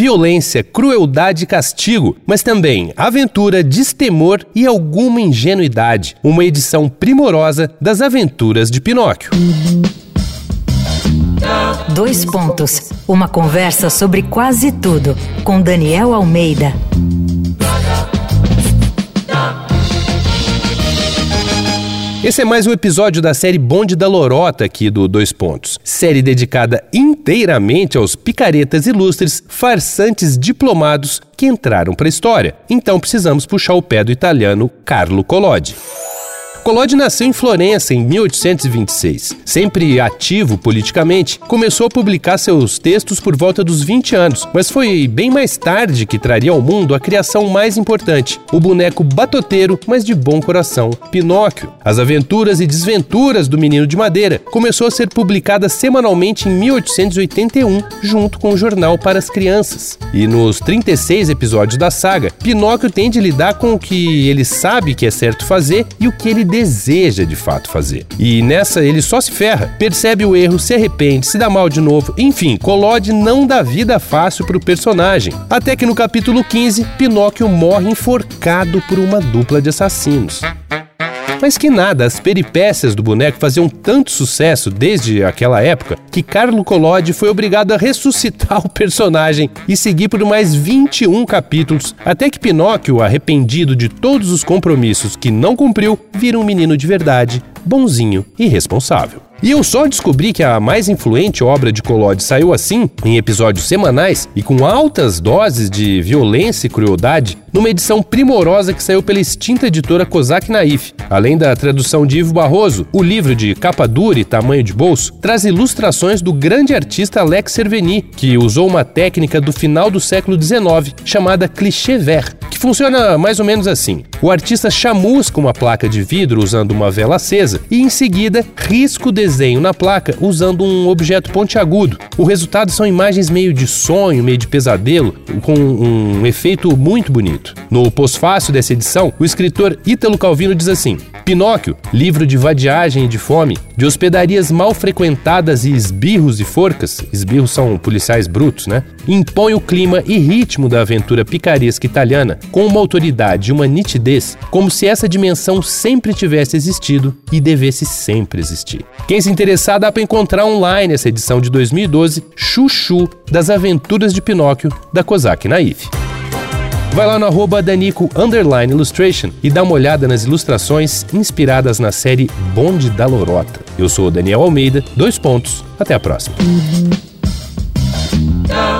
violência, crueldade e castigo, mas também aventura, destemor e alguma ingenuidade. Uma edição primorosa das aventuras de Pinóquio. Dois pontos. Uma conversa sobre quase tudo com Daniel Almeida. Esse é mais um episódio da série Bonde da Lorota aqui do Dois Pontos. Série dedicada inteiramente aos picaretas ilustres, farsantes diplomados que entraram para a história. Então precisamos puxar o pé do italiano Carlo Collodi. Collodi nasceu em Florença em 1826. Sempre ativo politicamente, começou a publicar seus textos por volta dos 20 anos, mas foi bem mais tarde que traria ao mundo a criação mais importante, o boneco batoteiro, mas de bom coração, Pinóquio. As aventuras e desventuras do menino de madeira começou a ser publicada semanalmente em 1881, junto com o jornal para as crianças. E nos 36 episódios da saga, Pinóquio tem de lidar com o que ele sabe que é certo fazer e o que ele deseja de fato fazer. E nessa ele só se ferra, percebe o erro, se arrepende, se dá mal de novo, enfim, Collodi não dá vida fácil para o personagem. Até que no capítulo 15, Pinóquio morre enforcado por uma dupla de assassinos. Mas que nada, as peripécias do boneco faziam tanto sucesso desde aquela época que Carlo Collodi foi obrigado a ressuscitar o personagem e seguir por mais 21 capítulos, até que Pinóquio, arrependido de todos os compromissos que não cumpriu, vira um menino de verdade, bonzinho e responsável. E eu só descobri que a mais influente obra de Collodi saiu assim, em episódios semanais e com altas doses de violência e crueldade, numa edição primorosa que saiu pela extinta editora Kozak Naif. Além da tradução de Ivo Barroso, o livro de capa dura e tamanho de bolso traz ilustrações do grande artista Alex Serveni, que usou uma técnica do final do século XIX chamada cliché vert, funciona mais ou menos assim. O artista chamusca uma placa de vidro usando uma vela acesa e em seguida risca o desenho na placa usando um objeto pontiagudo. O resultado são imagens meio de sonho, meio de pesadelo, com um efeito muito bonito. No pós-fácil dessa edição, o escritor Ítalo Calvino diz assim: Pinóquio, livro de vadiagem e de fome, de hospedarias mal frequentadas e esbirros e forcas, esbirros são policiais brutos, né? Impõe o clima e ritmo da aventura picaresca italiana com uma autoridade e uma nitidez, como se essa dimensão sempre tivesse existido e devesse sempre existir. Quem se interessar dá para encontrar online essa edição de 2012, Chuchu, das Aventuras de Pinóquio, da Kozak Naif. Vai lá no arroba Danico Illustration e dá uma olhada nas ilustrações inspiradas na série Bonde da Lorota. Eu sou o Daniel Almeida, dois pontos, até a próxima.